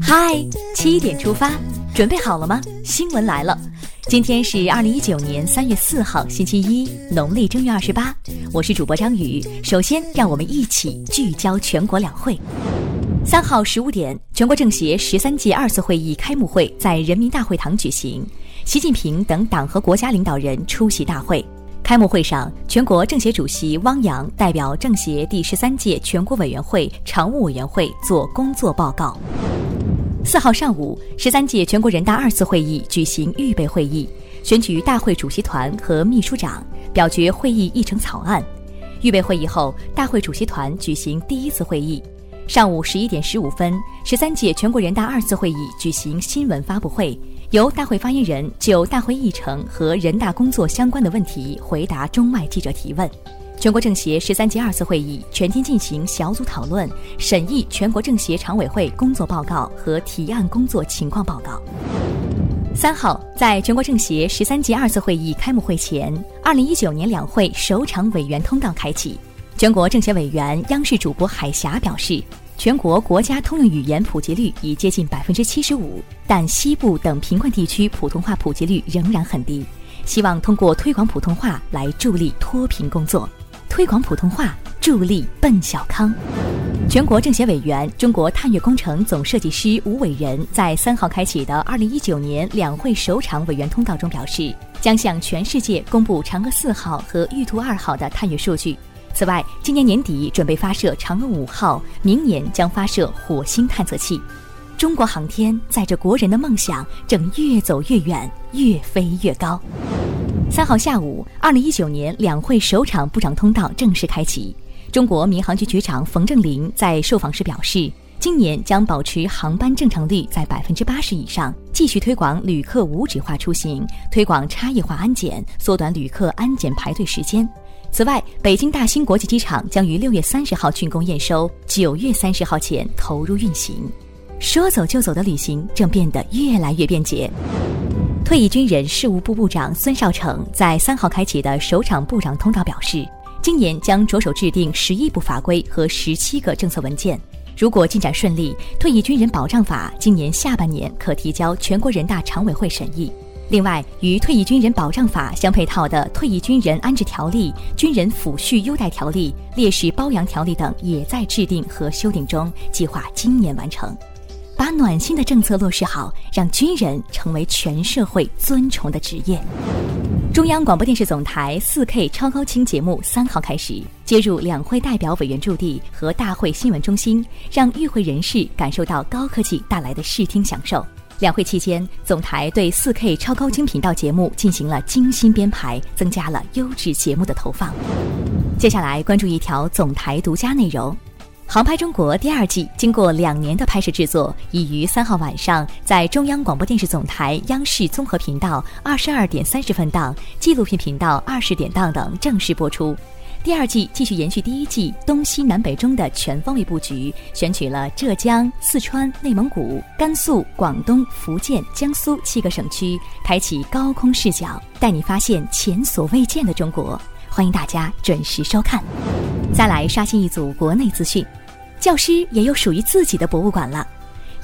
嗨，七点出发，准备好了吗？新闻来了，今天是二零一九年三月四号，星期一，农历正月二十八。我是主播张宇，首先让我们一起聚焦全国两会。三号十五点，全国政协十三届二次会议开幕会在人民大会堂举行，习近平等党和国家领导人出席大会。开幕会上，全国政协主席汪洋代表政协第十三届全国委员会常务委员会作工作报告。四号上午，十三届全国人大二次会议举行预备会议，选举大会主席团和秘书长，表决会议议程草案。预备会议后，大会主席团举行第一次会议。上午十一点十五分，十三届全国人大二次会议举行新闻发布会。由大会发言人就大会议程和人大工作相关的问题回答中外记者提问。全国政协十三届二次会议全天进行小组讨论，审议全国政协常委会工作报告和提案工作情况报告。三号，在全国政协十三届二次会议开幕会前，二零一九年两会首场委员通道开启。全国政协委员、央视主播海霞表示。全国国家通用语言普及率已接近百分之七十五，但西部等贫困地区普通话普及率仍然很低。希望通过推广普通话来助力脱贫工作，推广普通话助力奔小康。全国政协委员、中国探月工程总设计师吴伟仁在三号开启的二零一九年两会首场委员通道中表示，将向全世界公布嫦娥四号和玉兔二号的探月数据。此外，今年年底准备发射嫦娥五号，明年将发射火星探测器。中国航天载着国人的梦想，正越走越远，越飞越高。三号下午，二零一九年两会首场部长通道正式开启。中国民航局局长冯正林在受访时表示，今年将保持航班正常率在百分之八十以上，继续推广旅客无纸化出行，推广差异化安检，缩短旅客安检排队时间。此外，北京大兴国际机场将于六月三十号竣工验收，九月三十号前投入运行。说走就走的旅行正变得越来越便捷。退役军人事务部部长孙少成在三号开启的首场部长通道表示，今年将着手制定十一部法规和十七个政策文件。如果进展顺利，退役军人保障法今年下半年可提交全国人大常委会审议。另外，与退役军人保障法相配套的《退役军人安置条例》《军人抚恤优待条例》《烈士褒扬条例》等也在制定和修订中，计划今年完成。把暖心的政策落实好，让军人成为全社会尊崇的职业。中央广播电视总台 4K 超高清节目三号开始接入两会代表委员驻地和大会新闻中心，让与会人士感受到高科技带来的视听享受。两会期间，总台对 4K 超高清频道节目进行了精心编排，增加了优质节目的投放。接下来关注一条总台独家内容，《航拍中国》第二季经过两年的拍摄制作，已于三号晚上在中央广播电视总台央视综合频道二十二点三十分档、纪录片频道二十点档等正式播出。第二季继续延续第一季东西南北中的全方位布局，选取了浙江、四川、内蒙古、甘肃、广东、福建、江苏七个省区，开启高空视角，带你发现前所未见的中国。欢迎大家准时收看。再来刷新一组国内资讯，教师也有属于自己的博物馆了。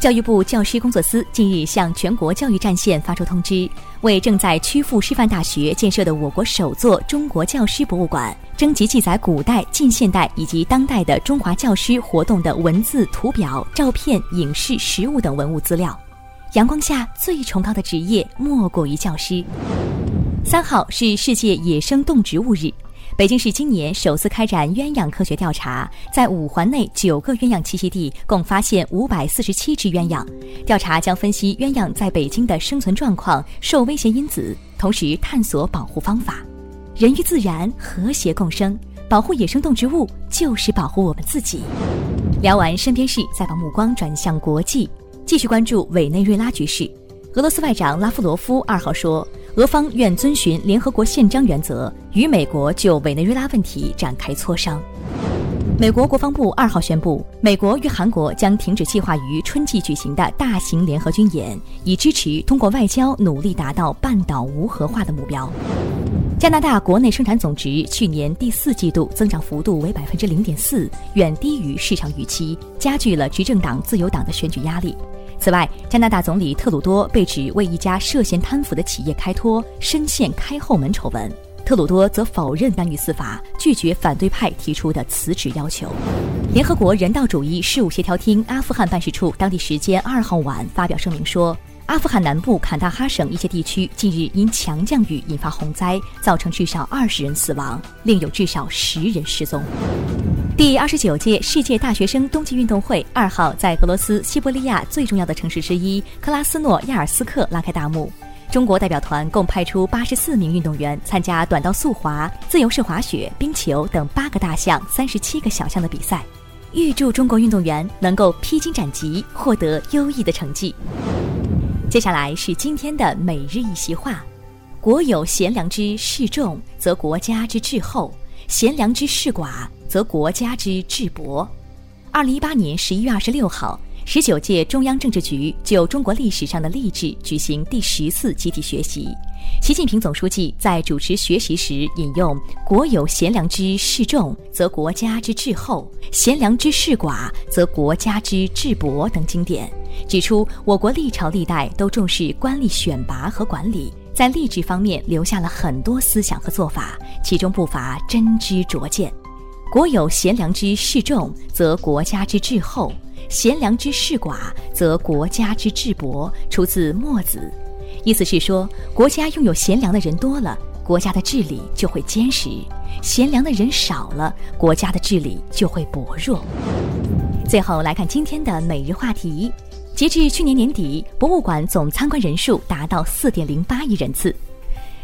教育部教师工作司近日向全国教育战线发出通知，为正在曲阜师范大学建设的我国首座中国教师博物馆征集记载古代、近现代以及当代的中华教师活动的文字、图表、照片、影视、实物等文物资料。阳光下最崇高的职业莫过于教师。三号是世界野生动植物日。北京市今年首次开展鸳鸯科学调查，在五环内九个鸳鸯栖息地共发现五百四十七只鸳鸯。调查将分析鸳鸯在北京的生存状况、受威胁因子，同时探索保护方法。人与自然和谐共生，保护野生动植物就是保护我们自己。聊完身边事，再把目光转向国际，继续关注委内瑞拉局势。俄罗斯外长拉夫罗夫二号说。俄方愿遵循联合国宪章原则，与美国就委内瑞拉问题展开磋商。美国国防部二号宣布，美国与韩国将停止计划于春季举行的大型联合军演，以支持通过外交努力达到半岛无核化的目标。加拿大国内生产总值去年第四季度增长幅度为百分之零点四，远低于市场预期，加剧了执政党自由党的选举压力。此外，加拿大总理特鲁多被指为一家涉嫌贪腐的企业开脱，深陷开后门丑闻。特鲁多则否认干预司法，拒绝反对派提出的辞职要求。联合国人道主义事务协调厅阿富汗办事处当地时间二号晚发表声明说，阿富汗南部坎大哈省一些地区近日因强降雨引发洪灾，造成至少二十人死亡，另有至少十人失踪。第二十九届世界大学生冬季运动会二号在俄罗斯西伯利亚最重要的城市之一克拉斯诺亚尔斯克拉开大幕。中国代表团共派出八十四名运动员参加短道速滑、自由式滑雪、冰球等八个大项、三十七个小项的比赛。预祝中国运动员能够披荆斩棘，获得优异的成绩。接下来是今天的每日一席话：国有贤良之士众，则国家之治厚；贤良之士寡。则国家之治薄。二零一八年十一月二十六号，十九届中央政治局就中国历史上的励志举行第十次集体学习。习近平总书记在主持学习时引用“国有贤良之士众，则国家之治厚；贤良之士寡，则国家之治薄”等经典，指出我国历朝历代都重视官吏选拔和管理，在励志方面留下了很多思想和做法，其中不乏真知灼见。国有贤良之士众，则国家之治厚；贤良之士寡，则国家之治薄。出自《墨子》，意思是说，国家拥有贤良的人多了，国家的治理就会坚实；贤良的人少了，国家的治理就会薄弱。最后来看今天的每日话题：截至去年年底，博物馆总参观人数达到四点零八亿人次。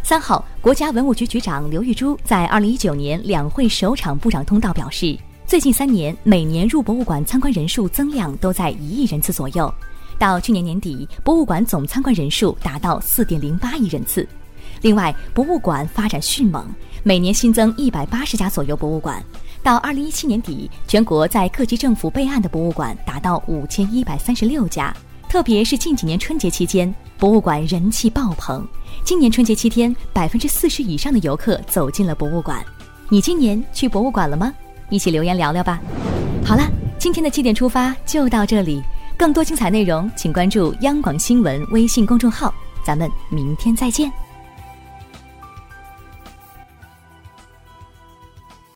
三号，国家文物局局长刘玉珠在二零一九年两会首场部长通道表示，最近三年每年入博物馆参观人数增量都在一亿人次左右。到去年年底，博物馆总参观人数达到四点零八亿人次。另外，博物馆发展迅猛，每年新增一百八十家左右博物馆。到二零一七年底，全国在各级政府备案的博物馆达到五千一百三十六家。特别是近几年春节期间，博物馆人气爆棚。今年春节七天，百分之四十以上的游客走进了博物馆。你今年去博物馆了吗？一起留言聊聊吧。好了，今天的七点出发就到这里。更多精彩内容，请关注央广新闻微信公众号。咱们明天再见。